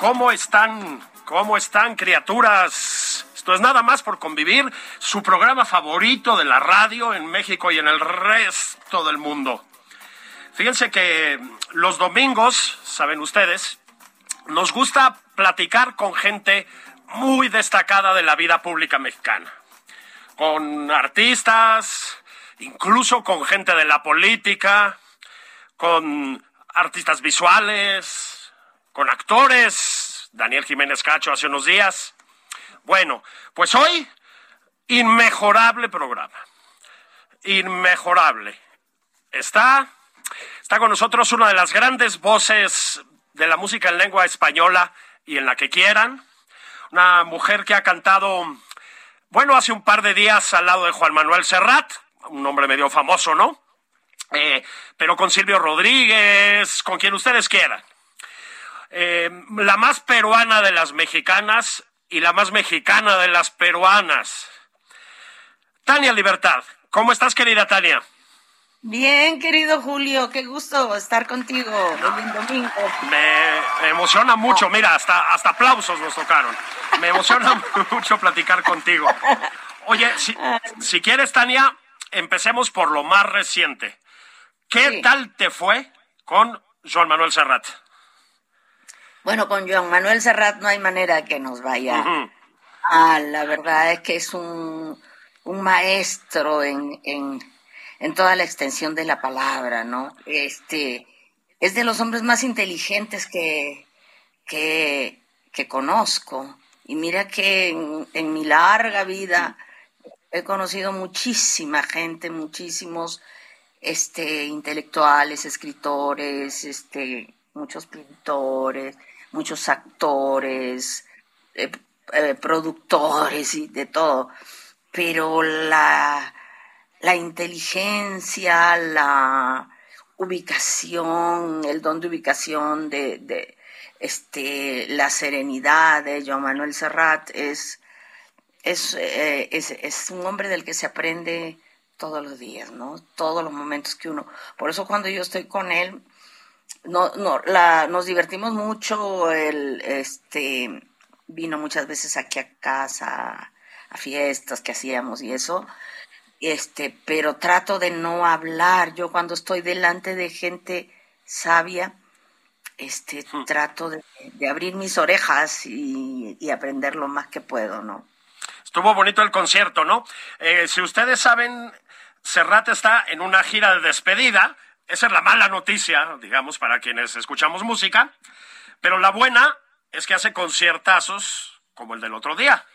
¿Cómo están? ¿Cómo están, criaturas? Esto es nada más por convivir, su programa favorito de la radio en México y en el resto del mundo. Fíjense que los domingos, saben ustedes, nos gusta platicar con gente muy destacada de la vida pública mexicana. Con artistas, incluso con gente de la política, con artistas visuales, con actores, Daniel Jiménez Cacho hace unos días. Bueno, pues hoy, inmejorable programa. Inmejorable. Está, está con nosotros una de las grandes voces de la música en lengua española y en la que quieran. Una mujer que ha cantado, bueno, hace un par de días al lado de Juan Manuel Serrat, un hombre medio famoso, ¿no? Eh, pero con Silvio Rodríguez, con quien ustedes quieran. Eh, la más peruana de las mexicanas y la más mexicana de las peruanas. Tania Libertad, ¿cómo estás querida Tania? Bien, querido Julio, qué gusto estar contigo en domingo. Me emociona mucho, mira, hasta, hasta aplausos nos tocaron. Me emociona mucho platicar contigo. Oye, si, si quieres, Tania, empecemos por lo más reciente. ¿Qué Sí. tal te fue con Joan Manuel Serrat? Bueno, con Joan Manuel Serrat no hay manera que nos vaya. Ah, la verdad es que es un, un maestro en, en, en toda la extensión de la palabra, ¿no? Este, es de los hombres más inteligentes que, que, que conozco. Y mira que en, en mi larga vida he conocido muchísima gente, muchísimos este, intelectuales, escritores, este, muchos pintores, muchos actores, eh, eh, productores y de todo. Pero la, la inteligencia, la ubicación, el don de ubicación de, este, la serenidad de Joan Manuel Serrat es, es, eh, es, es un hombre del que se aprende todos los días, ¿no? Todos los momentos que uno. Por eso cuando yo estoy con él, no, no, la, nos divertimos mucho. Él, este, vino muchas veces aquí a casa, a fiestas que hacíamos y eso. Este, pero trato de no hablar. Yo cuando estoy delante de gente sabia, este, trato de, de abrir mis orejas y, y aprender lo más que puedo, ¿no? Estuvo bonito el concierto, ¿no? Eh, si ustedes saben, Serrat está en una gira de despedida. Esa es la mala noticia, digamos, para quienes escuchamos música. Pero la buena es que hace conciertazos como el del otro día.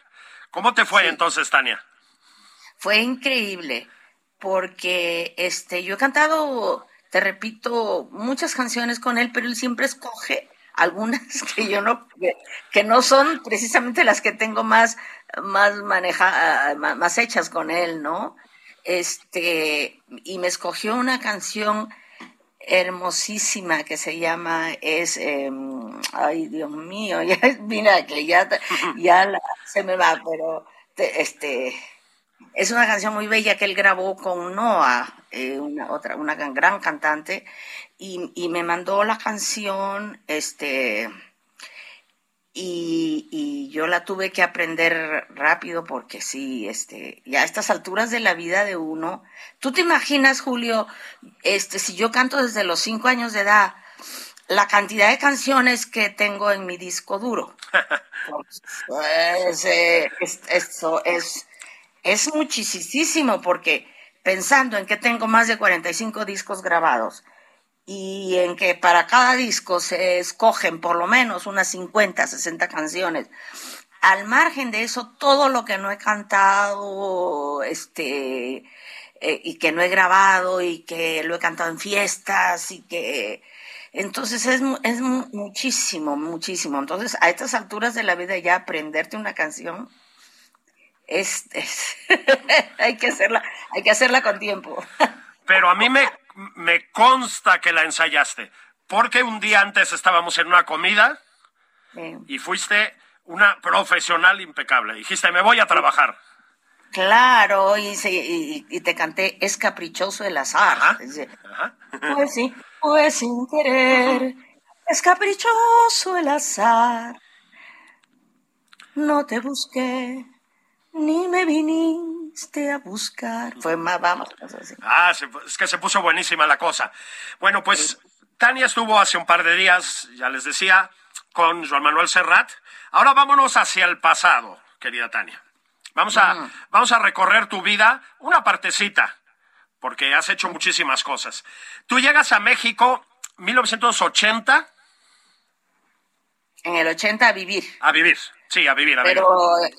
¿Cómo te fue entonces, Tania? Fue increíble porque este yo he cantado, te repito, muchas canciones con él, pero él siempre escoge algunas que yo no, que, no son precisamente las que tengo más, más maneja, más hechas con él, ¿no? Este, y me escogió una canción hermosísima que se llama es em, ay Dios mío ya mira que ya ya se me va pero este es una canción muy bella que él grabó con Noah eh, una otra una gran cantante y, y me mandó la canción este y, y, yo la tuve que aprender rápido porque sí, este, ya a estas alturas de la vida de uno, tú te imaginas, Julio, este, si yo canto desde los cinco años de edad, la cantidad de canciones que tengo en mi disco duro. pues, eh, es, eso es, es muchísimo porque pensando en que tengo más de 45 discos grabados, y en que para cada disco se escogen por lo menos unas 50, 60 canciones. Al margen de eso, todo lo que no he cantado, este, eh, y que no he grabado y que lo he cantado en fiestas y que entonces es, es muchísimo, muchísimo. Entonces, a estas alturas de la vida ya aprenderte una canción es, es hay que hacerla, hay que hacerla con tiempo. Pero a mí me me consta que la ensayaste, porque un día antes estábamos en una comida y fuiste una profesional impecable. Dijiste, me voy a trabajar. Claro, y, y, te canté, es caprichoso el azar. Pues sí, pues sin querer, es caprichoso el azar. No te busqué, ni me viniste a buscar. Fue más, vamos. Ah, es que se puso buenísima la cosa. Bueno, pues Tania estuvo hace un par de días, ya les decía, con Juan Manuel Serrat. Ahora vámonos hacia el pasado, querida Tania. Vamos a, vamos a recorrer tu vida, una partecita, porque has hecho muchísimas cosas. Tú llegas a México 1980. En el 80 a vivir. A vivir. Sí, a vivir, a Pero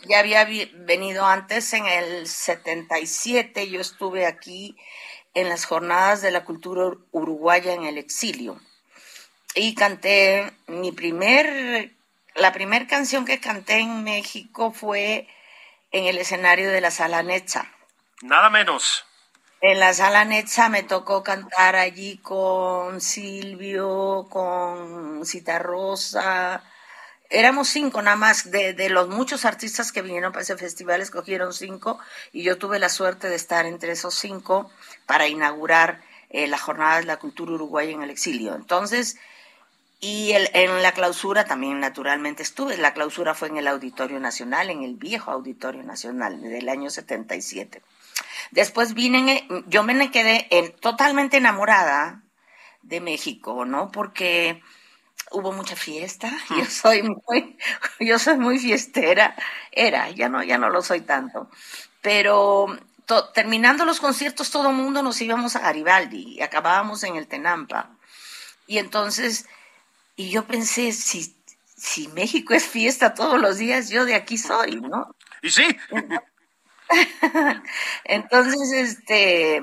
ya había venido antes, en el 77, yo estuve aquí en las jornadas de la cultura uruguaya en el exilio. Y canté mi primer, la primera canción que canté en México fue en el escenario de la Sala Netza. Nada menos. En la Sala Netza me tocó cantar allí con Silvio, con Cita Rosa, éramos cinco nada más, de, de, los muchos artistas que vinieron para ese festival, escogieron cinco y yo tuve la suerte de estar entre esos cinco para inaugurar eh, la jornada de la cultura uruguaya en el exilio. Entonces, y el, en la clausura también naturalmente estuve, la clausura fue en el Auditorio Nacional, en el viejo Auditorio Nacional del año 77. Después vine, yo me quedé en, totalmente enamorada de México, ¿no? Porque hubo mucha fiesta. Yo mm. soy muy, yo soy muy fiestera. Era, ya no, ya no lo soy tanto. Pero terminando los conciertos, todo el mundo nos íbamos a Garibaldi y acabábamos en el Tenampa. Y entonces, y yo pensé, si, si México es fiesta todos los días, yo de aquí soy, ¿no? Y sí. Entonces, este,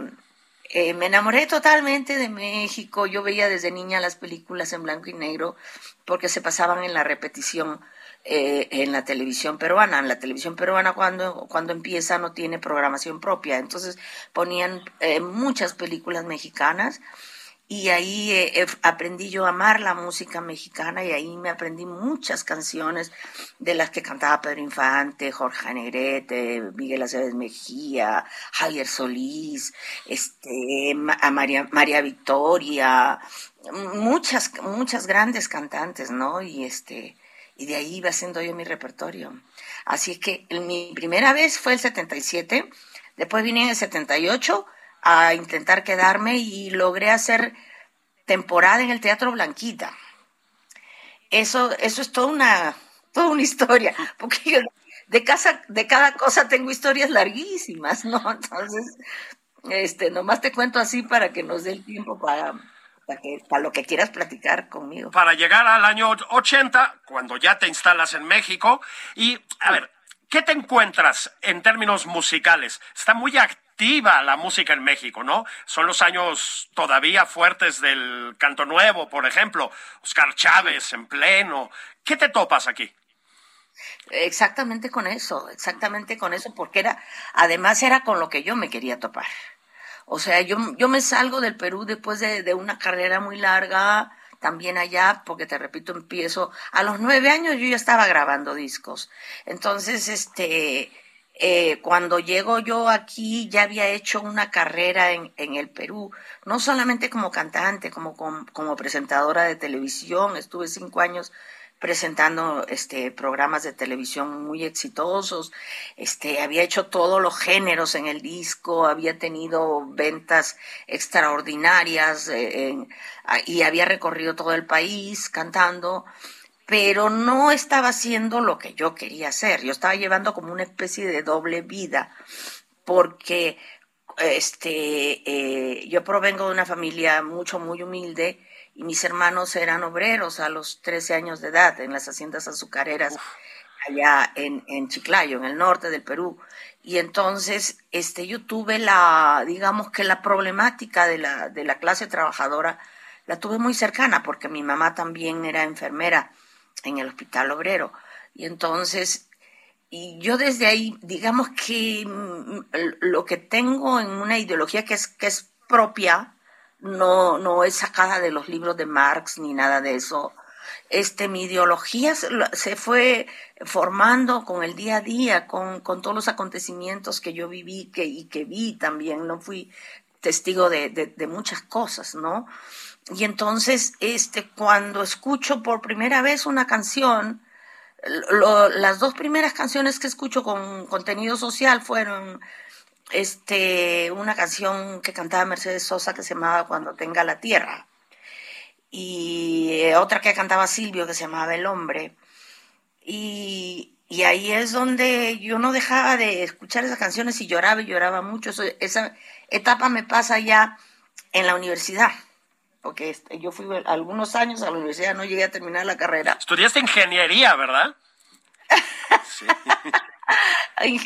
eh, me enamoré totalmente de México. Yo veía desde niña las películas en blanco y negro porque se pasaban en la repetición eh, en la televisión peruana. En la televisión peruana cuando, cuando empieza no tiene programación propia. Entonces ponían eh, muchas películas mexicanas y ahí eh, eh, aprendí yo a amar la música mexicana y ahí me aprendí muchas canciones de las que cantaba Pedro Infante, Jorge Negrete, Miguel Aceves Mejía, Javier Solís, este, a María, María Victoria, muchas, muchas grandes cantantes, ¿no? Y este, y de ahí iba haciendo yo mi repertorio. Así que mi primera vez fue el 77, después vine en el 78 a intentar quedarme y logré hacer temporada en el Teatro Blanquita. Eso, eso es toda una, toda una historia, porque yo de, casa, de cada cosa tengo historias larguísimas, ¿no? Entonces, este, nomás te cuento así para que nos dé el tiempo para, para, para lo que quieras platicar conmigo. Para llegar al año 80, cuando ya te instalas en México, y a ver, ¿qué te encuentras en términos musicales? Está muy activo activa la música en México, ¿no? Son los años todavía fuertes del Canto Nuevo, por ejemplo, Oscar Chávez en pleno. ¿Qué te topas aquí? Exactamente con eso, exactamente con eso, porque era, además era con lo que yo me quería topar. O sea, yo, yo me salgo del Perú después de, de una carrera muy larga, también allá, porque te repito, empiezo, a los nueve años yo ya estaba grabando discos. Entonces, este, eh, cuando llego yo aquí ya había hecho una carrera en, en el Perú, no solamente como cantante, como, como, presentadora de televisión, estuve cinco años presentando este programas de televisión muy exitosos, este había hecho todos los géneros en el disco, había tenido ventas extraordinarias eh, y había recorrido todo el país cantando, pero no estaba haciendo lo que yo quería hacer. Yo estaba llevando como una especie de doble vida, porque este eh, yo provengo de una familia mucho muy humilde y mis hermanos eran obreros a los 13 años de edad en las haciendas azucareras allá en, en Chiclayo, en el norte del Perú. Y entonces este, yo tuve la, digamos que la problemática de la, de la clase trabajadora, la tuve muy cercana porque mi mamá también era enfermera en el hospital obrero. Y entonces, y yo desde ahí, digamos que mm, lo que tengo en una ideología que es, que es propia, no, no es sacada de los libros de Marx ni nada de eso. Este, mi ideología se, fue formando con el día a día, con, con todos los acontecimientos que yo viví que, y que vi también, no fui testigo de, de, muchas cosas, ¿no? Y entonces, este, cuando escucho por primera vez una canción, las dos primeras canciones que escucho con contenido social fueron este, una canción que cantaba Mercedes Sosa que se llamaba Cuando tenga la tierra. Y eh, otra que cantaba Silvio que se llamaba El hombre. Y, y ahí es donde yo no dejaba de escuchar esas canciones y lloraba y lloraba mucho. esa etapa me pasa ya en la universidad porque este, yo fui algunos años a la universidad, no llegué a terminar la carrera. Estudiaste ingeniería, ¿verdad? sí.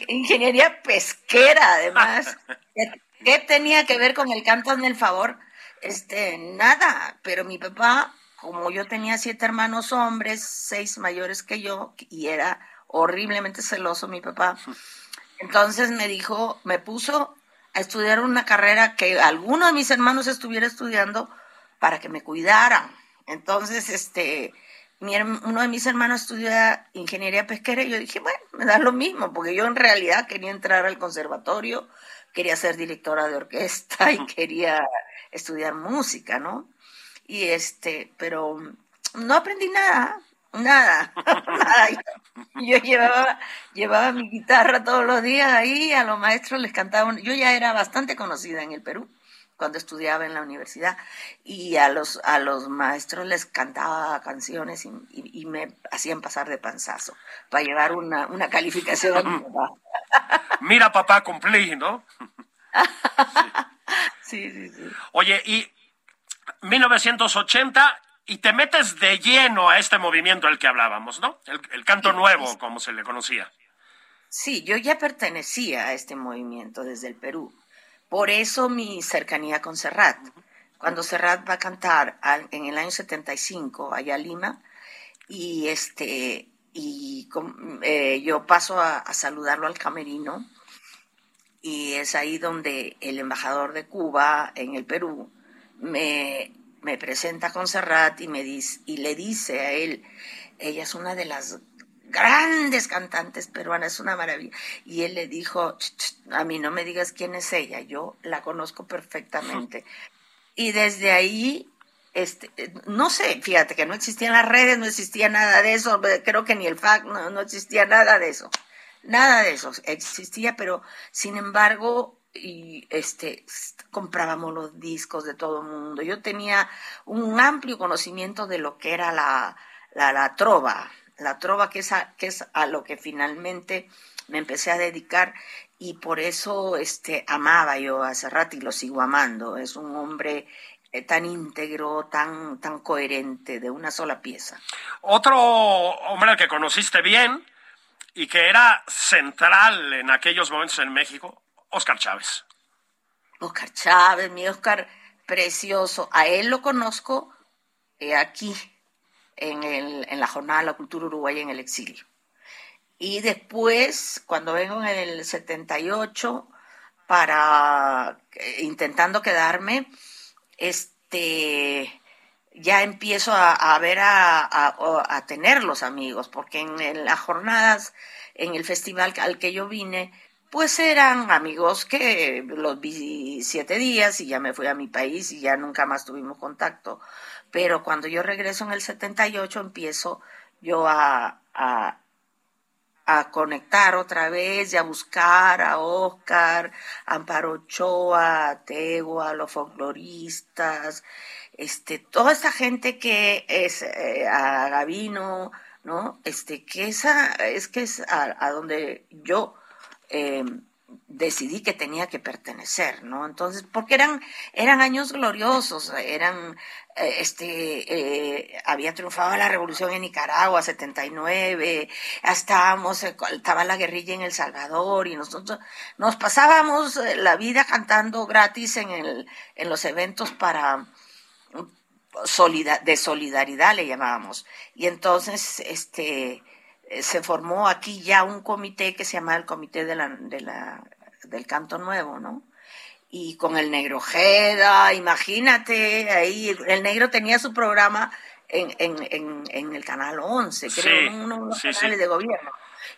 ingeniería pesquera, además. ¿Qué tenía que ver con el canto en el favor? Este, nada, pero mi papá, como yo tenía siete hermanos hombres, seis mayores que yo, y era horriblemente celoso mi papá, entonces me dijo, me puso a estudiar una carrera que alguno de mis hermanos estuviera estudiando para que me cuidaran. Entonces, este, uno de mis hermanos estudia ingeniería pesquera y yo dije, bueno, me da lo mismo, porque yo en realidad quería entrar al conservatorio, quería ser directora de orquesta y quería estudiar música, ¿no? Y este, pero no aprendí nada, nada, nada. Yo, llevaba, llevaba mi guitarra todos los días ahí, a los maestros les cantaba, yo ya era bastante conocida en el Perú cuando estudiaba en la universidad y a los, a los maestros les cantaba canciones y, me hacían pasar de panzazo para llevar una, una calificación a mi papá. Mira papá, cumplí, ¿no? sí, sí, sí. Oye, y 1980 y te metes de lleno a este movimiento del que hablábamos, ¿no? El, el canto nuevo, como se le conocía. Sí, yo ya pertenecía a este movimiento desde el Perú. Por eso mi cercanía con Serrat. Cuando Serrat va a cantar en el año 75 allá a Lima, y este y eh, yo paso a, saludarlo al camerino y es ahí donde el embajador de Cuba en el Perú me, me presenta con Serrat y me dice y le dice a él ella es una de las grandes cantantes peruanas, es una maravilla. Y él le dijo, a mí no me digas quién es ella, yo la conozco perfectamente. Y desde ahí, este, no sé, fíjate que no existían las redes, no existía nada de eso, creo que ni el FAC, no, no existía nada de eso. Nada de eso existía, pero sin embargo, y este comprábamos los discos de todo el mundo. Yo tenía un amplio conocimiento de lo que era la, la trova, la trova, que es, a, que es a lo que finalmente me empecé a dedicar y por eso este, amaba yo a Serrat y lo sigo amando. Es un hombre eh, tan íntegro, tan, tan coherente, de una sola pieza. Otro hombre al que conociste bien y que era central en aquellos momentos en México, Oscar Chávez. Oscar Chávez, mi Oscar precioso. A él lo conozco eh, aquí, en, el, en la Jornada de la Cultura Uruguaya en el exilio. Y después, cuando vengo en el 78, para eh, intentando quedarme, este ya empiezo a, ver a, tener los amigos, porque en, las jornadas, en el festival al que yo vine, pues eran amigos que los vi siete días y ya me fui a mi país y ya nunca más tuvimos contacto. Pero cuando yo regreso en el 78 empiezo yo a, a conectar otra vez y a buscar a Oscar, a Amparo Ochoa, a Tego, a los folcloristas, este, toda esta gente que es eh, a Gavino, ¿no? Este, que esa es que es a, donde yo eh, decidí que tenía que pertenecer, ¿no? Entonces, porque eran, eran años gloriosos, eran, eh, este, eh, había triunfado la revolución en Nicaragua, 79, estábamos, eh, estaba la guerrilla en El Salvador y nosotros nos pasábamos la vida cantando gratis en, el, en los eventos para, de solidaridad le llamábamos. Y entonces, este, se formó aquí ya un comité que se llama el Comité de la, de la, del Canto Nuevo, ¿no? Y con el Negro Jeda, imagínate, ahí el Negro tenía su programa en, en, en, el Canal 11, creo, unos canales de gobierno.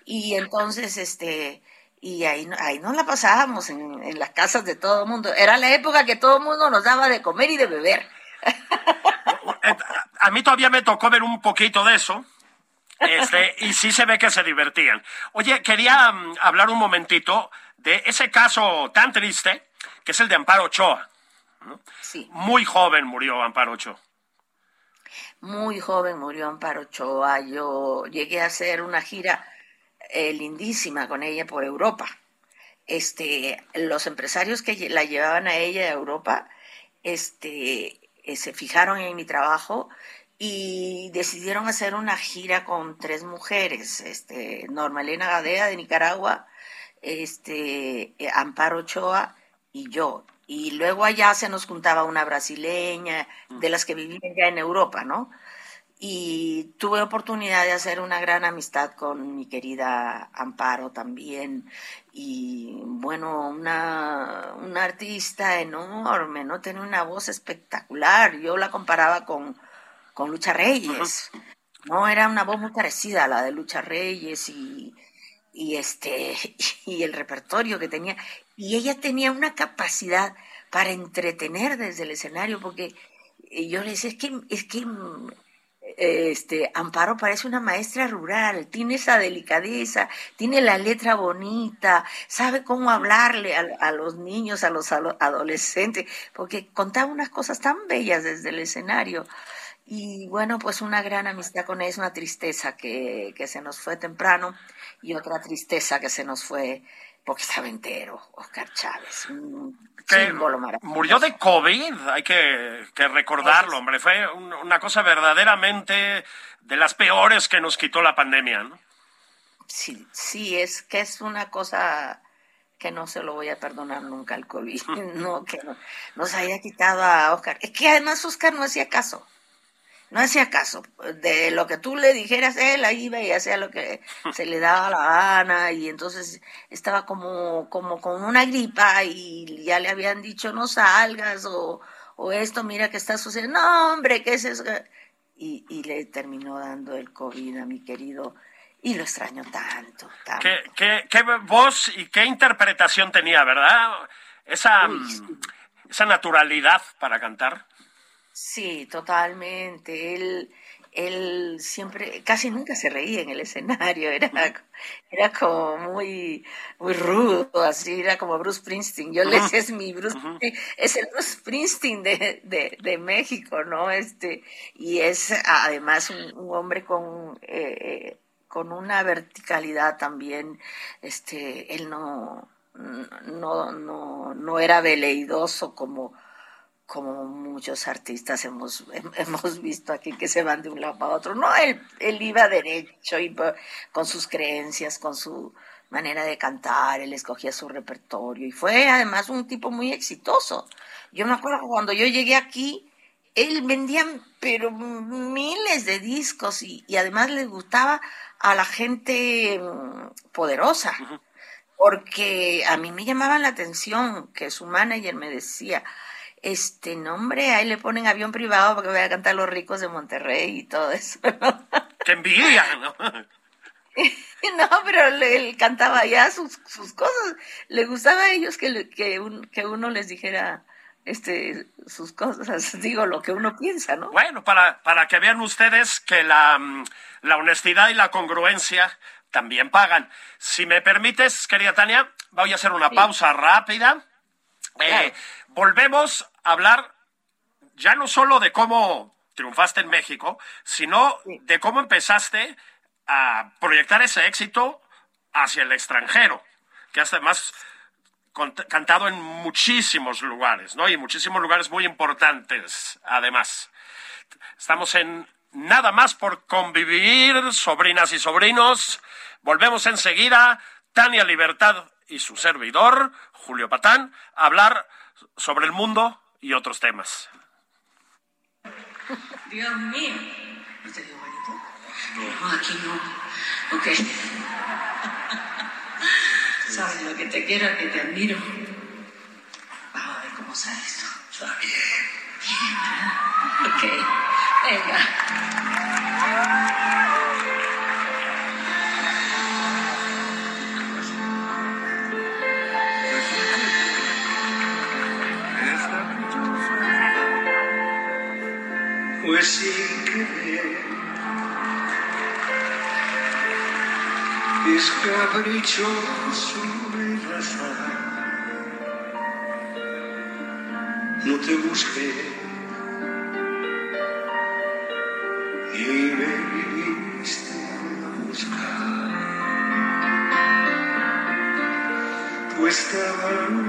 Y entonces, este, y ahí, ahí nos la pasábamos en, en las casas de todo el mundo. Era la época que todo el mundo nos daba de comer y de beber. A mí todavía me tocó ver un poquito de eso este, y sí se ve que se divertían. Oye, quería mm, hablar un momentito de ese caso tan triste que es el de Amparo Ochoa. Sí. Muy joven murió Amparo Ochoa. Muy joven murió Amparo Ochoa. Yo llegué a hacer una gira eh, lindísima con ella por Europa. Este, los empresarios que la llevaban a ella a Europa, este, eh, se fijaron en mi trabajo y decidieron hacer una gira con tres mujeres, este, Norma Elena Gadea de Nicaragua, este, eh, Amparo Ochoa y yo. Y luego allá se nos juntaba una brasileña, de las que vivían ya en Europa, ¿no? Y tuve oportunidad de hacer una gran amistad con mi querida Amparo también. Y bueno, una, una artista enorme, ¿no? Tiene una voz espectacular. Yo la comparaba con, con Lucha Reyes. No, era una voz muy parecida a la de Lucha Reyes y, y este y el repertorio que tenía. Y ella tenía una capacidad para entretener desde el escenario, porque yo le decía, es que, es que este, Amparo parece una maestra rural, tiene esa delicadeza, tiene la letra bonita, sabe cómo hablarle a, a los niños, a los adolescentes, porque contaba unas cosas tan bellas desde el escenario. Y bueno, pues una gran amistad con ella, una tristeza que, que se nos fue temprano y otra tristeza que se nos fue porque estaba entero, Oscar Chávez, un símbolo maravilloso. Murió de COVID, hay que, que recordarlo, hombre, fue una cosa verdaderamente de las peores que nos quitó la pandemia, ¿no? Sí, sí, es que es una cosa que no se lo voy a perdonar nunca al COVID, no, que no, nos haya quitado a Oscar. Es que además Oscar no hacía caso no hacía caso. De lo que tú le dijeras, él ahí iba y hacía lo que se le daba la gana y entonces estaba como, como con una gripa y ya le habían dicho no salgas o, o esto, mira que está sucediendo. No, hombre, ¿qué es eso? Y, y le terminó dando el COVID a mi querido y lo extraño tanto. tanto. ¿Qué, qué, qué voz y qué interpretación tenía, verdad? Esa, esa naturalidad para cantar. Sí, totalmente. Él, él siempre, casi nunca se reía en el escenario, era, era como muy, muy rudo, así, era como Bruce Springsteen. Yo le decía, es mi Bruce, es el Bruce Springsteen de, de, de, México, ¿no? Este, y es además un, hombre con, eh, con una verticalidad también, este, él no, no, no, no era veleidoso como como muchos artistas hemos, hemos visto aquí que se van de un lado para otro. No, él, él iba derecho y con sus creencias, con su manera de cantar, él escogía su repertorio y fue además un tipo muy exitoso. Yo me acuerdo cuando yo llegué aquí, él vendía pero miles de discos y, además le gustaba a la gente mm, poderosa, porque a mí me llamaban la atención que su manager me decía, este nombre, ahí le ponen avión privado porque voy a cantar los ricos de Monterrey y todo eso. ¡Qué envidia! ¿no? no, pero él cantaba ya sus, sus cosas. Le gustaba a ellos que, que, que uno les dijera este, sus cosas, digo lo que uno piensa, ¿no? Bueno, para, para que vean ustedes que la, mm, la honestidad y la congruencia también pagan. Si me permites, querida Tania, voy a hacer una pausa rápida. Eh, volvemos a hablar ya no solo de cómo triunfaste en México, sino de cómo empezaste a proyectar ese éxito hacia el extranjero, que además cantado en muchísimos lugares, ¿no? Y muchísimos lugares muy importantes, además. Estamos en Nada más por convivir, sobrinas y sobrinos. Volvemos enseguida, Tania Libertad y su servidor, Julio Patán, a hablar sobre el mundo y otros temas. Dios mío. ¿No te digo bonito? No, aquí no. Ok. Sabes lo que te quiero, que te admiro. Vamos a ver cómo sale esto. Está bien. Bien, ¿verdad? Ok. Venga. Pues sin querer es caprichoso el azar. No te busqué y me viniste a buscar. Tú estabas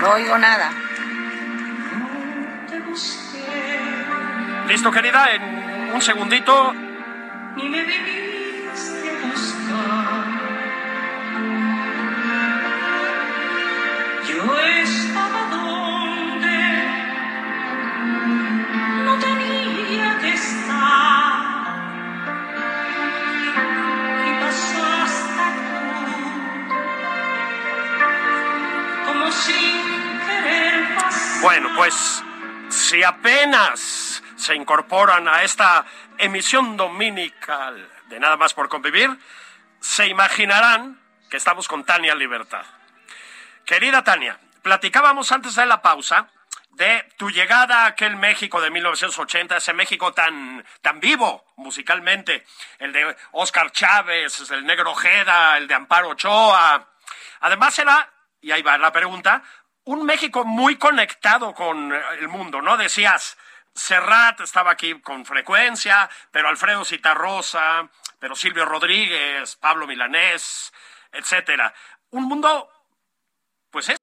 No oigo nada. Listo, querida, en un segundito. Ni me bueno, pues si apenas se incorporan a esta emisión dominical de Nada más por convivir, se imaginarán que estamos con Tania Libertad. Querida Tania, platicábamos antes de la pausa de tu llegada a aquel México de 1980, ese México tan, tan vivo musicalmente, el de Oscar Chávez, el Negro Ojeda, el de Amparo Ochoa. Además era, y ahí va la pregunta, un México muy conectado con el mundo, ¿no? Decías, Serrat estaba aquí con frecuencia, pero Alfredo Citarrosa, pero Silvio Rodríguez, Pablo Milanés, etcétera. Un mundo, pues es.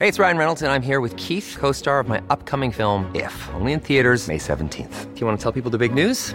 Hey, it's Ryan Reynolds, and I'm here with Keith, co-star of my upcoming film, If, only in theaters May 17th. Do you want to tell people the big news?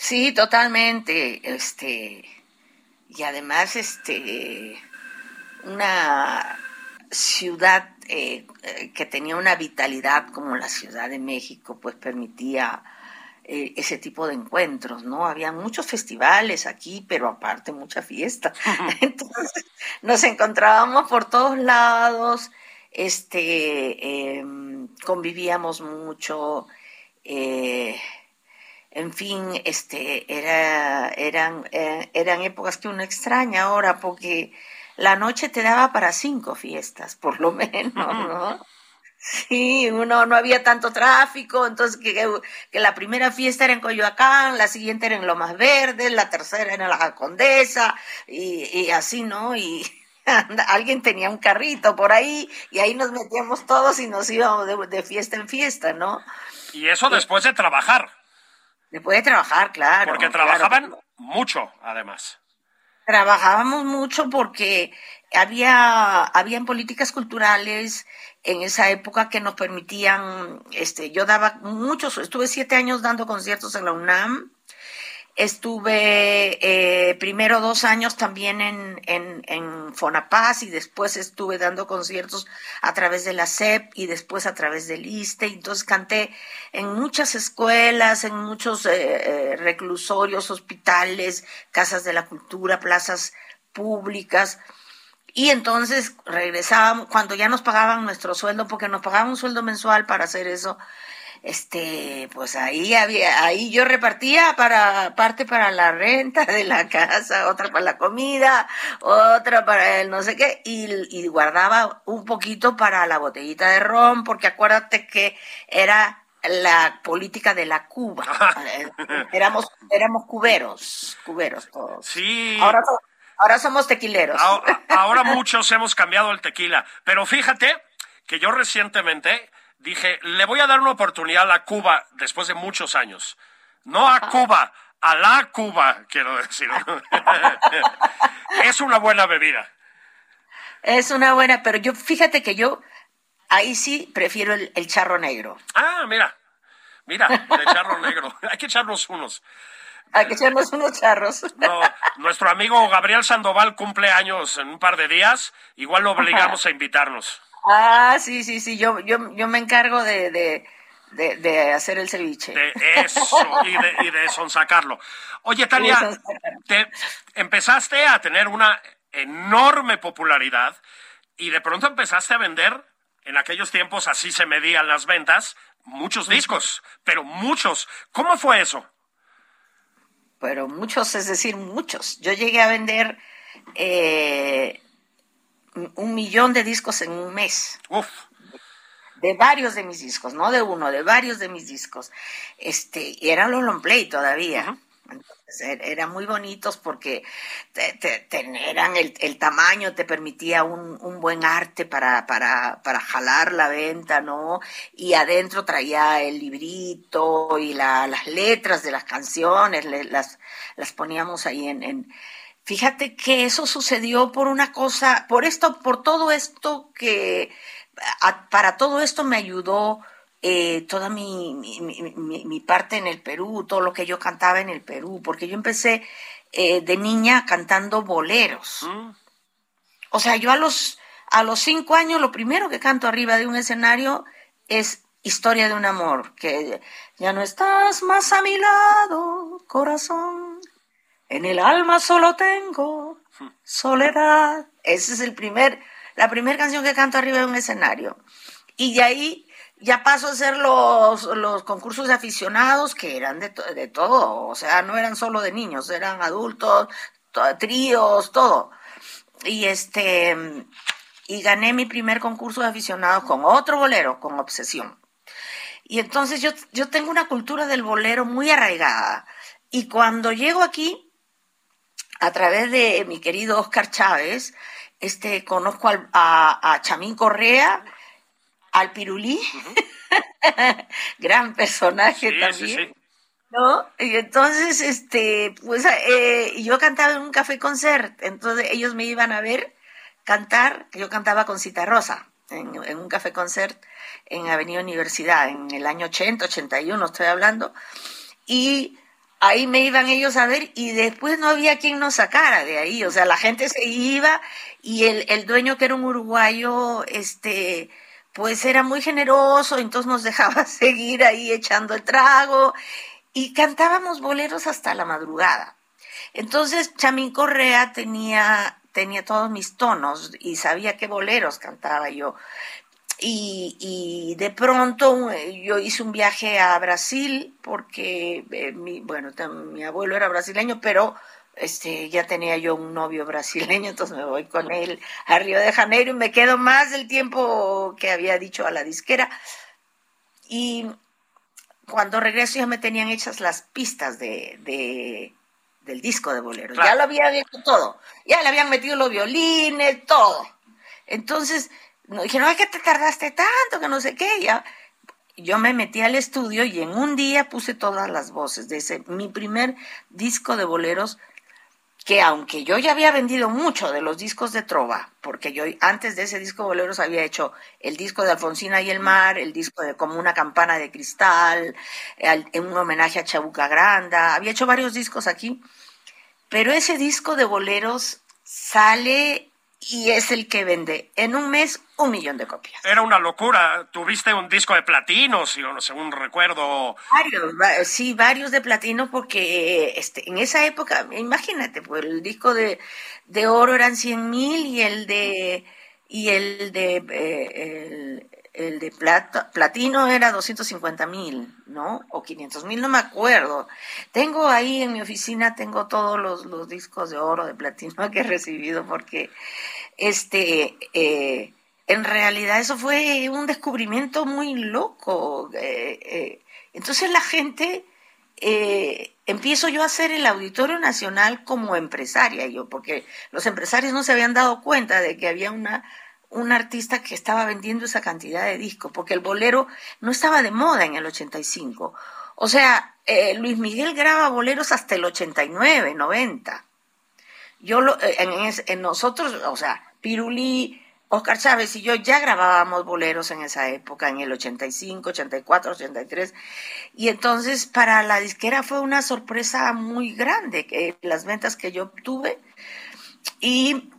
Sí, totalmente. Este, y además, este, una ciudad eh, eh, que tenía una vitalidad como la Ciudad de México, pues permitía eh, ese tipo de encuentros, ¿no? Había muchos festivales aquí, pero aparte mucha fiesta. Entonces nos encontrábamos por todos lados, este, em, convivíamos mucho, en fin, este, era, eran, eran épocas que uno extraña ahora porque la noche te daba para cinco fiestas, por lo menos, ¿no? Sí, uno no había tanto tráfico, entonces que, que, la primera fiesta era en Coyoacán, la siguiente era en Lomas Verdes, la tercera era en la Condesa, y, y así, ¿no? Y alguien tenía un carrito por ahí, y ahí nos metíamos todos y nos íbamos de fiesta en fiesta, ¿no? Y eso después de trabajar. Después de trabajar, claro. Porque trabajaban mucho, además. Trabajábamos mucho porque había, habían políticas culturales en esa época que nos permitían, este, yo daba muchos, estuve siete años dando conciertos en la UNAM, Estuve eh, primero dos años también en, en, en, Fonapaz y después estuve dando conciertos a través de la SEP y después a través del ISTE. Entonces canté en muchas escuelas, en muchos eh, eh, reclusorios, hospitales, casas de la cultura, plazas públicas. Y entonces regresábamos, cuando ya nos pagaban nuestro sueldo, porque nos pagaban un sueldo mensual para hacer eso, este, pues ahí había, ahí yo repartía para parte para la renta de la casa, otra para la comida, otra para el no sé qué, y, y guardaba un poquito para la botellita de ron, porque acuérdate que era la política de la Cuba. éramos, éramos cuberos, cuberos todos. Sí. Ahora, ahora somos tequileros. Ahora, ahora muchos hemos cambiado el tequila, pero fíjate que yo recientemente dije, le voy a dar una oportunidad a Cuba después de muchos años. No a Cuba, a la Cuba, quiero decir. es una buena bebida. Es una buena, pero yo fíjate que yo ahí sí prefiero el, charro negro. Ah, mira, mira, el charro negro. Hay que echarnos unos. Hay que echarnos unos charros. No, nuestro amigo Gabriel Sandoval cumple años en un par de días. Igual lo obligamos a invitarnos. Ah, sí, sí, sí, yo, yo, yo me encargo de, de, de, hacer el ceviche. De eso, y de, y de sonsacarlo. Oye, Tania, te empezaste a tener una enorme popularidad y de pronto empezaste a vender, en aquellos tiempos así se medían las ventas, muchos discos, pero muchos. ¿Cómo fue eso? Pero muchos, es decir, muchos. Yo llegué a vender eh, un millón de discos en un mes. De varios de mis discos, no de uno, de varios de mis discos. Este, eran los long play todavía. Entonces, er, eran muy bonitos porque te, eran el, tamaño, te permitía un, un buen arte para, para, para, jalar la venta, ¿no? Y adentro traía el librito y la, las letras de las canciones, las, las poníamos ahí en, en Fíjate que eso sucedió por una cosa, por esto, por todo esto que, para todo esto me ayudó eh, toda mi, mi, parte en el Perú, todo lo que yo cantaba en el Perú, porque yo empecé eh, de niña cantando boleros. Mm. O sea, yo a los, a los cinco años lo primero que canto arriba de un escenario es Historia de un amor, que ya no estás más a mi lado, corazón, en el alma solo tengo soledad. Esa es el primer, la primera canción que canto arriba de un escenario. Y de ahí ya paso a hacer los, los concursos de aficionados que eran de, de todo, o sea, no eran solo de niños, eran adultos, tríos, todo. Y este, y gané mi primer concurso de aficionados con otro bolero, con Obsesión. Y entonces yo, yo tengo una cultura del bolero muy arraigada. Y cuando llego aquí, a través de mi querido Oscar Chávez, este, conozco a, Chamín Correa, al Pirulí, gran personaje también. ¿No? Y entonces, este, pues eh, yo cantaba en un café concert, entonces ellos me iban a ver cantar, yo cantaba con Cita Rosa en, en un café concert en Avenida Universidad, en el año 80, 81 estoy hablando, y ahí me iban ellos a ver y después no había quien nos sacara de ahí, o sea, la gente se iba y el, el dueño que era un uruguayo, este, pues era muy generoso, entonces nos dejaba seguir ahí echando el trago y cantábamos boleros hasta la madrugada. Entonces Chamín Correa tenía, tenía todos mis tonos y sabía qué boleros cantaba yo. Y, y, de pronto eh, yo hice un viaje a Brasil porque eh, mi, bueno mi abuelo era brasileño pero este ya tenía yo un novio brasileño entonces me voy con él a Río de Janeiro y me quedo más del tiempo que había dicho a la disquera. Y cuando regreso ya me tenían hechas las pistas de, de del disco de boleros. Ya lo habían hecho todo. Ya le habían metido los violines todo. Entonces no, dije, no, es que te tardaste tanto, que no sé qué, ya. Yo me metí al estudio y en un día puse todas las voces de ese, mi primer disco de boleros, que aunque yo ya había vendido mucho de los discos de Trova, porque yo antes de ese disco de boleros había hecho el disco de Alfonsina y el mar, el disco de como una campana de cristal, en un homenaje a Chabuca Granda, había hecho varios discos aquí, pero ese disco de boleros sale y es el que vende en un mes un millón de copias. Era una locura. Tuviste un disco de platino, según recuerdo. Varios, sí, varios de platino, porque este, en esa época, imagínate, pues el disco de, de oro eran 100 mil y el de y el de eh, el de plata, platino era 250 mil, ¿no? O 500 mil, no me acuerdo. Tengo ahí en mi oficina, tengo todos los, los discos de oro, de platino que he recibido, porque este, eh, en realidad eso fue un descubrimiento muy loco. Eh, eh, entonces la gente, empiezo yo a hacer el Auditorio Nacional como empresaria, yo, porque los empresarios no se habían dado cuenta de que había una un artista que estaba vendiendo esa cantidad de discos, porque el bolero no estaba de moda en el 85. O sea, eh, Luis Miguel graba boleros hasta el 89, 90. Yo lo, eh, en, nosotros, o sea, Pirulí, Oscar Chávez y yo ya grabábamos boleros en esa época, en el 85, 84, 83. Y entonces para la disquera fue una sorpresa muy grande que las ventas que yo obtuve. Y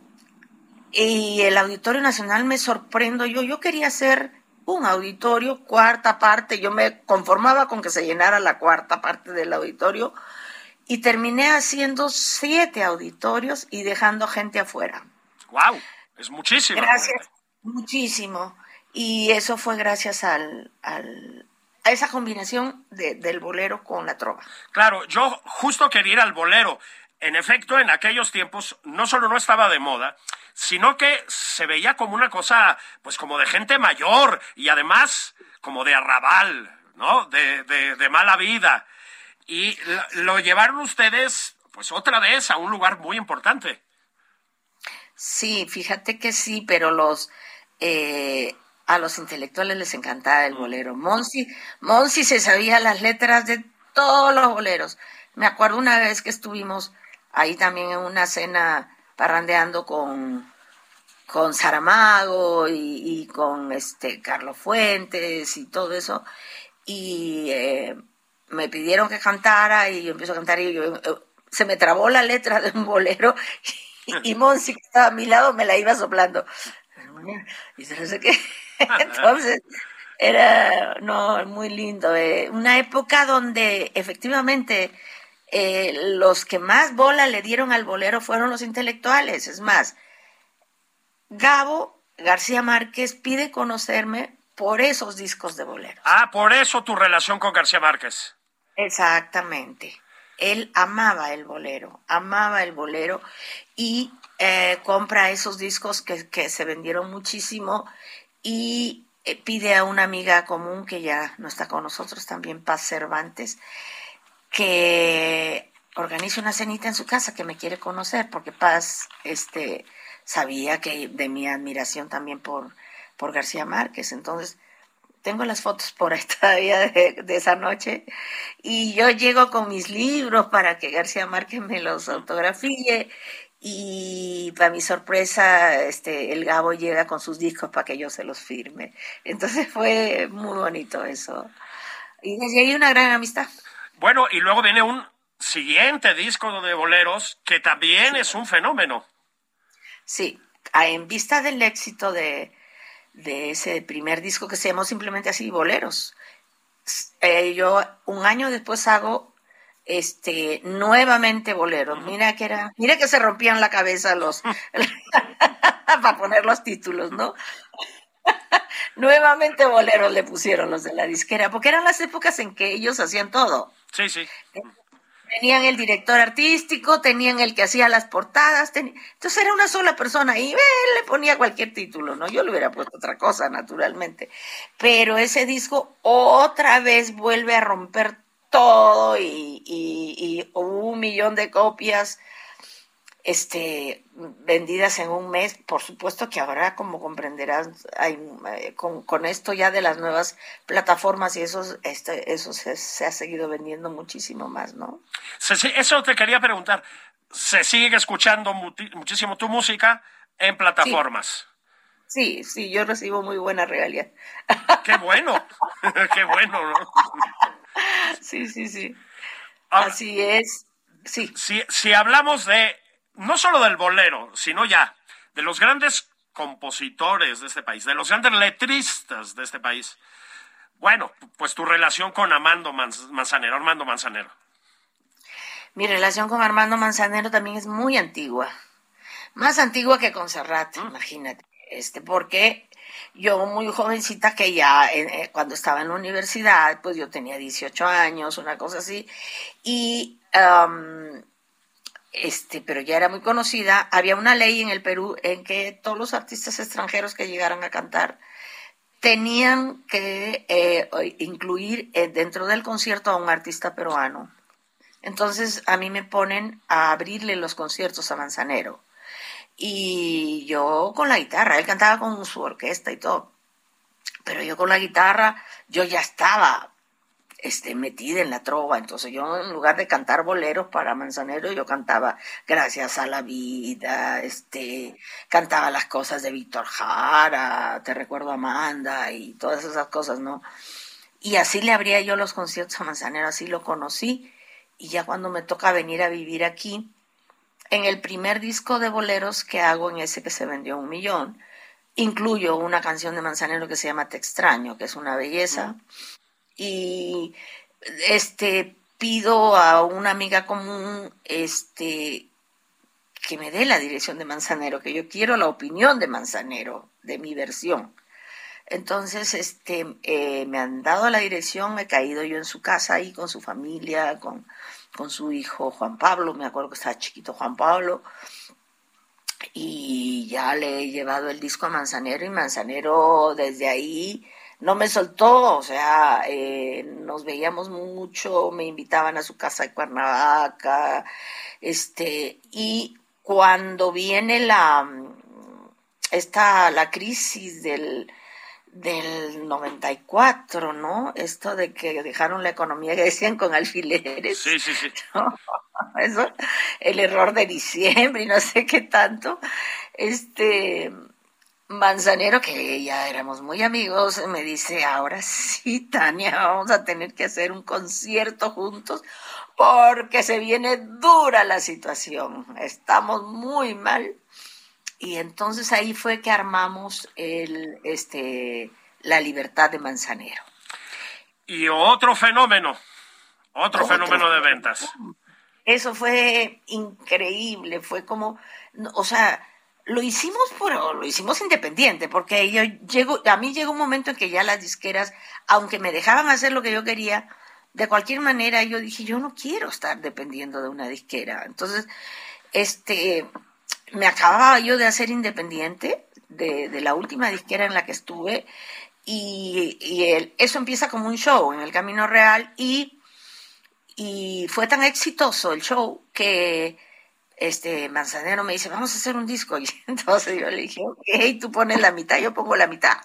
y el Auditorio Nacional me sorprendo yo. Yo quería hacer un auditorio, cuarta parte, yo me conformaba con que se llenara la cuarta parte del auditorio y terminé haciendo siete auditorios y dejando gente afuera. ¡Wow! Es muchísimo. Gracias, muchísimo. Y eso fue gracias al, al a esa combinación de, del bolero con la trova. Claro, yo justo quería ir al bolero. En efecto, en aquellos tiempos no solo no estaba de moda, sino que se veía como una cosa, pues como de gente mayor y además como de arrabal, ¿no? De, de, mala vida. Y lo llevaron ustedes, pues otra vez, a un lugar muy importante. Sí, fíjate que sí, pero los eh, a los intelectuales les encantaba el bolero. Monsi, Monsi se sabía las letras de todos los boleros. Me acuerdo una vez que estuvimos ahí también en una cena parrandeando con, con Saramago y, con este Carlos Fuentes y todo eso. Y eh, me pidieron que cantara y yo empiezo a cantar y yo, eh, se me trabó la letra de un bolero y, y Monsi que estaba a mi lado me la iba soplando. Y no sé qué. Entonces, era no muy lindo. Eh, una época donde efectivamente eh, los que más bola le dieron al bolero fueron los intelectuales. Es más, Gabo García Márquez pide conocerme por esos discos de bolero. Ah, por eso tu relación con García Márquez. Exactamente. Él amaba el bolero, amaba el bolero y eh, compra esos discos que, que, se vendieron muchísimo y eh, pide a una amiga común que ya no está con nosotros, también Paz Cervantes, que organice una cenita en su casa, que me quiere conocer, porque Paz este, sabía que de mi admiración también por, por García Márquez. Entonces, tengo las fotos por ahí todavía de, esa noche y yo llego con mis libros para que García Márquez me los autografíe y para mi sorpresa este el Gabo llega con sus discos para que yo se los firme. Entonces fue muy bonito eso. Y desde ahí una gran amistad. Bueno, y luego viene un siguiente disco de boleros, que también es un fenómeno. Sí, en vista del éxito de, de ese primer disco que se llamó simplemente así, Boleros, eh, yo un año después hago este nuevamente boleros. Mira que era, mira que se rompían la cabeza los para poner los títulos, ¿no? nuevamente boleros le pusieron los de la disquera, porque eran las épocas en que ellos hacían todo. Sí, sí. Tenían el director artístico, tenían el que hacía las portadas, entonces era una sola persona y él le ponía cualquier título, ¿no? Yo le hubiera puesto otra cosa, naturalmente. Pero ese disco otra vez vuelve a romper todo y, y, un millón de copias este, vendidas en un mes. Por supuesto que ahora, como comprenderás, hay, eh, con, con, esto ya de las nuevas plataformas y eso, este, eso se, se, ha seguido vendiendo muchísimo más, ¿no? eso te quería preguntar. ¿Se sigue escuchando muchísimo tu música en plataformas? Sí, sí, yo recibo muy buena regalía. Qué bueno, qué bueno, ¿no? Sí, sí, sí. Así es. Sí. Si, si hablamos de no solo del bolero, sino ya de los grandes compositores de este país, de los grandes letristas de este país. Bueno, pues tu relación con Armando Manzanero, Armando Manzanero. Mi relación con Armando Manzanero también es muy antigua, más antigua que con Serrat, mm. imagínate, este, porque yo muy jovencita que ya eh, cuando estaba en la universidad, pues yo tenía 18 años, una cosa así, y este, pero ya era muy conocida, había una ley en el Perú en que todos los artistas extranjeros que llegaran a cantar tenían que eh, incluir eh, dentro del concierto a un artista peruano. Entonces a mí me ponen a abrirle los conciertos a Manzanero. Y yo con la guitarra, él cantaba con su orquesta y todo. Pero yo con la guitarra, yo ya estaba este, metida en la trova. Entonces yo en lugar de cantar boleros para Manzanero, yo cantaba Gracias a la vida, este, cantaba las cosas de Víctor Jara, Te recuerdo Amanda y todas esas cosas, ¿no? Y así le abría yo los conciertos a Manzanero, así lo conocí. Y ya cuando me toca venir a vivir aquí, en el primer disco de boleros que hago, en ese que se vendió un millón, incluyo una canción de Manzanero que se llama Te extraño, que es una belleza y este pido a una amiga común este que me dé la dirección de Manzanero, que yo quiero la opinión de Manzanero, de mi versión. Entonces, este, eh, me han dado la dirección, he caído yo en su casa ahí con su familia, con, con su hijo Juan Pablo, me acuerdo que estaba chiquito Juan Pablo, y ya le he llevado el disco a Manzanero y Manzanero desde ahí no me soltó, o sea, eh, nos veíamos mucho, me invitaban a su casa de Cuernavaca, este, y cuando viene la, esta, la crisis del, del 94, ¿no? Esto de que dejaron la economía que decían con alfileres. Sí, sí, sí. Eso, el error de diciembre y no sé qué tanto. Este, Manzanero, que ya éramos muy amigos, me dice, ahora sí, Tania, vamos a tener que hacer un concierto juntos porque se viene dura la situación, estamos muy mal. Y entonces ahí fue que armamos el, este, la libertad de Manzanero. Y otro fenómeno, otro, fenómeno de ventas. Eso fue increíble, fue como, o sea, lo hicimos, pero lo hicimos independiente, porque yo llego, a mí llegó un momento en que ya las disqueras, aunque me dejaban hacer lo que yo quería, de cualquier manera yo dije, yo no quiero estar dependiendo de una disquera. Entonces, este, me acababa yo de hacer independiente de, la última disquera en la que estuve y, eso empieza como un show en el Camino Real y, y fue tan exitoso el show que este Manzanero me dice, vamos a hacer un disco. Y entonces yo le dije, ok, tú pones la mitad, yo pongo la mitad.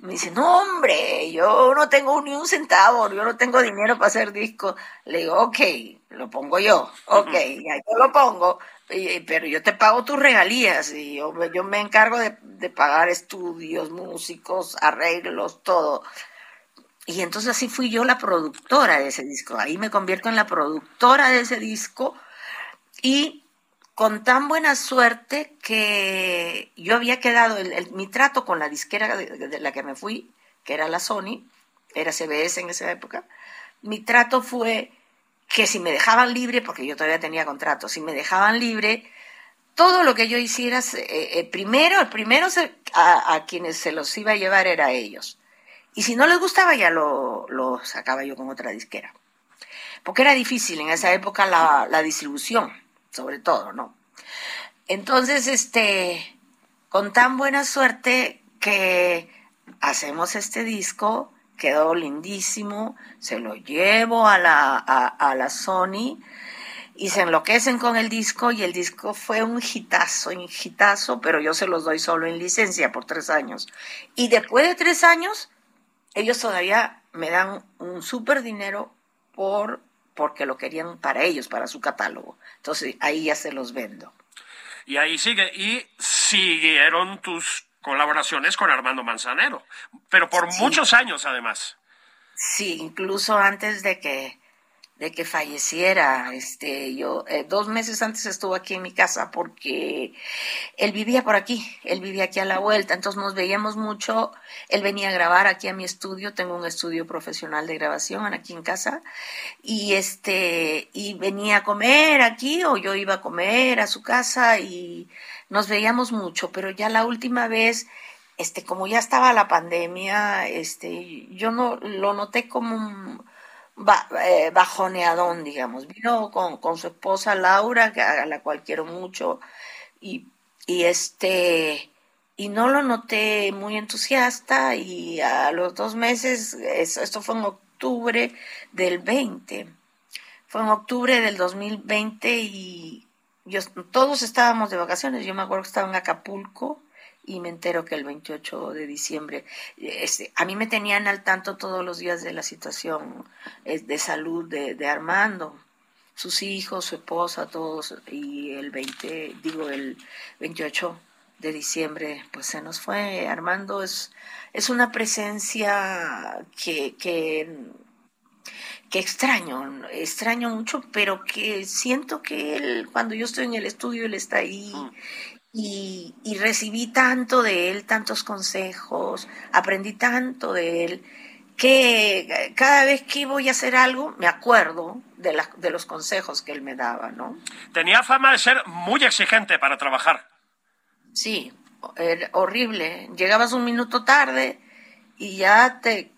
Me dice, no, hombre, yo no tengo ni un centavo, yo no tengo dinero para hacer disco. Le digo, ok, lo pongo yo, ok, ya yo lo pongo, pero yo te pago tus regalías y yo, yo me encargo de, de pagar estudios, músicos, arreglos, todo. y entonces así fui yo la productora de ese disco. Ahí me convierto en la productora de ese disco y con tan buena suerte que yo había quedado, el, mi trato con la disquera de, la que me fui, que era la Sony, era CBS en esa época, mi trato fue que si me dejaban libre, porque yo todavía tenía contrato, si me dejaban libre, todo lo que yo hiciera, eh, eh, primero, el primero a, quienes se los iba a llevar era a ellos. Y si no les gustaba, ya lo, sacaba yo con otra disquera. Porque era difícil en esa época la distribución, sobre todo, ¿no? Entonces, este, con tan buena suerte que hacemos este disco, quedó lindísimo, se lo llevo a la, a, a la Sony y se enloquecen con el disco y el disco fue un hitazo, un hitazo, pero yo se los doy solo en licencia por tres años. Y después de tres años ellos todavía me dan un súper dinero por porque lo querían para ellos, para su catálogo. Entonces ahí ya se los vendo. Y ahí sigue. Y siguieron tus colaboraciones con Armando Manzanero, pero por muchos años además. Sí, incluso antes de que de que falleciera. Este, yo eh, dos meses antes estuvo aquí en mi casa porque él vivía por aquí, él vivía aquí a la vuelta, entonces nos veíamos mucho. Él venía a grabar aquí a mi estudio, tengo un estudio profesional de grabación aquí en casa y este y venía a comer aquí o yo iba a comer a su casa y nos veíamos mucho, pero ya la última vez este como ya estaba la pandemia, este yo no lo noté como un bajoneadón, digamos. Vino con, con, su esposa Laura, que, a la cual quiero mucho, y, y este y no lo noté muy entusiasta y a los dos meses, esto fue en octubre del 20, fue en octubre del 2020 y todos estábamos de vacaciones, yo me acuerdo que estaba en Acapulco y me entero que el 28 de diciembre, este, a mí me tenían al tanto todos los días de la situación eh, de salud de, de Armando, sus hijos, su esposa, todos, y el 20, digo, el 28 de diciembre, pues se nos fue. Armando es, es una presencia que, que, que extraño, extraño mucho, pero que siento que él, cuando yo estoy en el estudio, él está ahí mm y, y, recibí tanto de él, tantos consejos, aprendí tanto de él, que cada vez que voy a hacer algo me acuerdo de, la, de los consejos que él me daba, ¿no? Tenía fama de ser muy exigente para trabajar. Sí, era horrible. Llegabas un minuto tarde y ya te...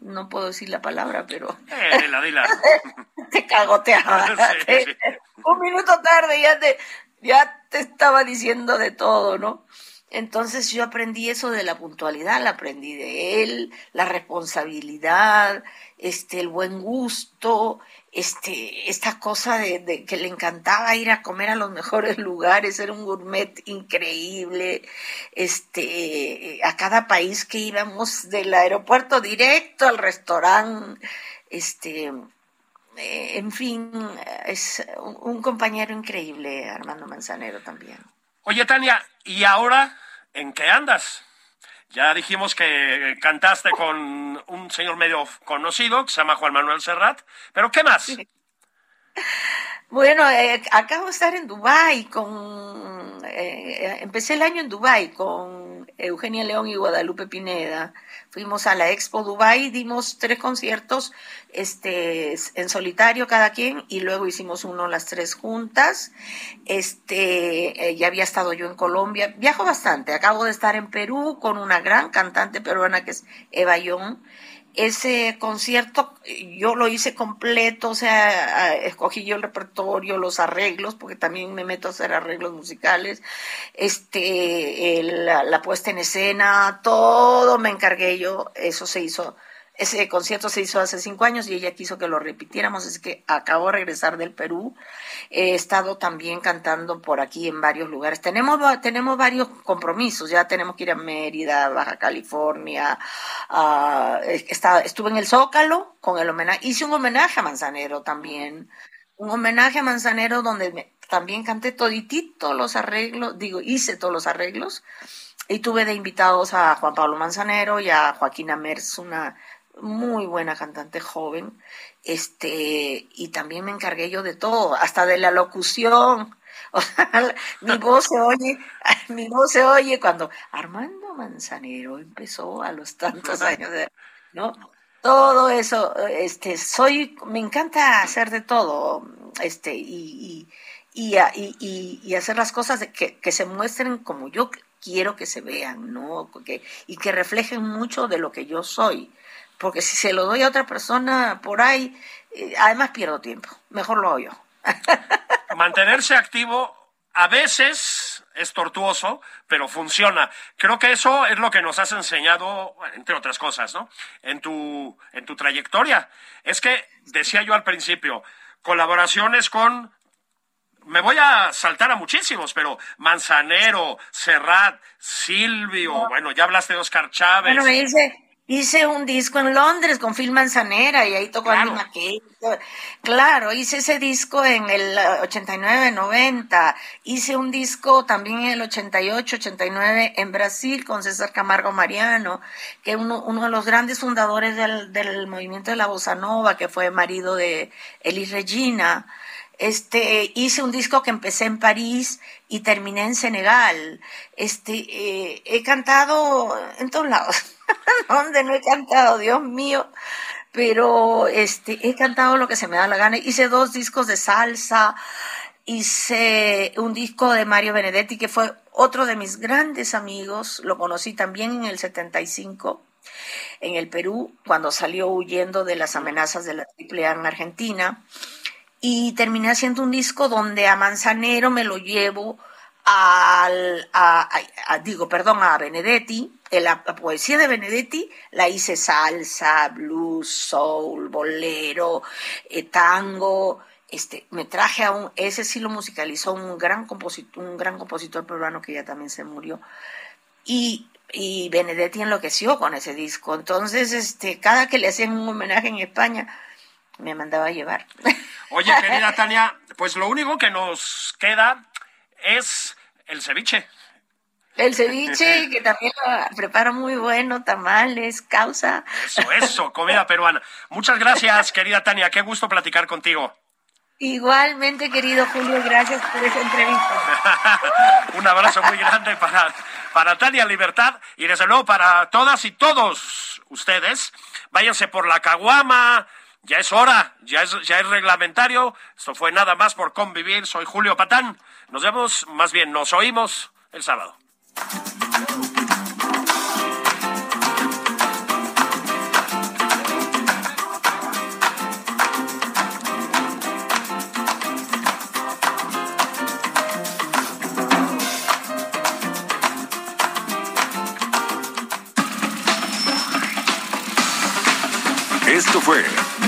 No puedo decir la palabra, pero... Eh, dila, dila. te cagoteaba. un minuto tarde ya te ya te estaba diciendo de todo, ¿no? Entonces yo aprendí eso de la puntualidad, la aprendí de él, la responsabilidad, este, el buen gusto, este, esta cosa de, que le encantaba ir a comer a los mejores lugares, era un gourmet increíble, este, a cada país que íbamos del aeropuerto directo al restaurante, este, en fin, es un, compañero increíble, Armando Manzanero también. Oye, Tania, ¿y ahora en qué andas? Ya dijimos que cantaste con un señor medio conocido que se llama Juan Manuel Serrat, pero ¿qué más? Bueno, eh, acabo de estar en Dubái con, eh, empecé el año en Dubái con Eugenia León y Guadalupe Pineda. Fuimos a la Expo Dubai, dimos tres conciertos este, en solitario cada quien y luego hicimos uno las tres juntas. Este, eh, ya había estado yo en Colombia, viajo bastante, acabo de estar en Perú con una gran cantante peruana que es Eva Young ese concierto yo lo hice completo, o sea, escogí yo el repertorio, los arreglos, porque también me meto a hacer arreglos musicales, este, la, la, puesta en escena, todo me encargué yo, eso se hizo ese concierto se hizo hace cinco años y ella quiso que lo repitiéramos, es que acabo de regresar del Perú. He estado también cantando por aquí en varios lugares. Tenemos, tenemos varios compromisos, ya tenemos que ir a Mérida, Baja California. Uh, estuve en el Zócalo con el homenaje, hice un homenaje a Manzanero también. Un homenaje a Manzanero donde también canté toditito los arreglos, digo, hice todos los arreglos. Y tuve de invitados a Juan Pablo Manzanero y a Joaquín Amers, una muy buena cantante joven, este, y también me encargué yo de todo, hasta de la locución. O sea, mi voz se oye, mi voz se oye cuando Armando Manzanero empezó a los tantos años de, ¿no? Todo eso, este, soy, me encanta hacer de todo, este, y, y, y, hacer las cosas que, que se muestren como yo quiero que se vean, ¿no? Y que reflejen mucho de lo que yo soy. Porque si se lo doy a otra persona por ahí, eh, además pierdo tiempo. Mejor lo hago yo. Mantenerse activo a veces es tortuoso, pero funciona. Creo que eso es lo que nos has enseñado, entre otras cosas, ¿no? En tu, en tu trayectoria. Es que, decía yo al principio, colaboraciones con me voy a saltar a muchísimos, pero Manzanero, Serrat, Silvio, bueno, ya hablaste de Oscar Chávez. Bueno, hice, hice un disco en Londres con Phil Manzanera y ahí tocó claro. Andy Claro, hice ese disco en el 89, 90. Hice un disco también en el 88, 89 en Brasil con César Camargo Mariano, que es uno, uno de los grandes fundadores del, del movimiento de la bossa nova, que fue marido de Elis Regina. Este, hice un disco que empecé en París y terminé en Senegal. Este, eh, he cantado en todos lados. ¿Dónde no he cantado? Dios mío. Pero este, he cantado lo que se me da la gana. Hice dos discos de salsa. Hice un disco de Mario Benedetti, que fue otro de mis grandes amigos. Lo conocí también en el 75 en el Perú, cuando salió huyendo de las amenazas de la AAA en Argentina y terminé haciendo un disco donde a Manzanero me lo llevo a, digo, perdón, a Benedetti, la, poesía de Benedetti la hice salsa, blues, soul, bolero, eh, tango, este, me traje a un, ese sí lo musicalizó un gran compositor, un gran compositor peruano que ya también se murió, y, y Benedetti enloqueció con ese disco, entonces, este, cada que le hacían un homenaje en España, me mandaba a llevar. Oye, querida Tania, pues lo único que nos queda es el ceviche. El ceviche, que también lo preparo muy bueno, tamales, causa. Eso, eso, comida peruana. Muchas gracias, querida Tania, qué gusto platicar contigo. Igualmente, querido Julio, gracias por esa entrevista. Un abrazo muy grande para, para Tania Libertad y desde luego para todas y todos ustedes. Váyanse por la caguama, ya es hora, ya es, ya es reglamentario. Esto fue nada más por convivir. Soy Julio Patán. Nos vemos, más bien nos oímos el sábado. Esto fue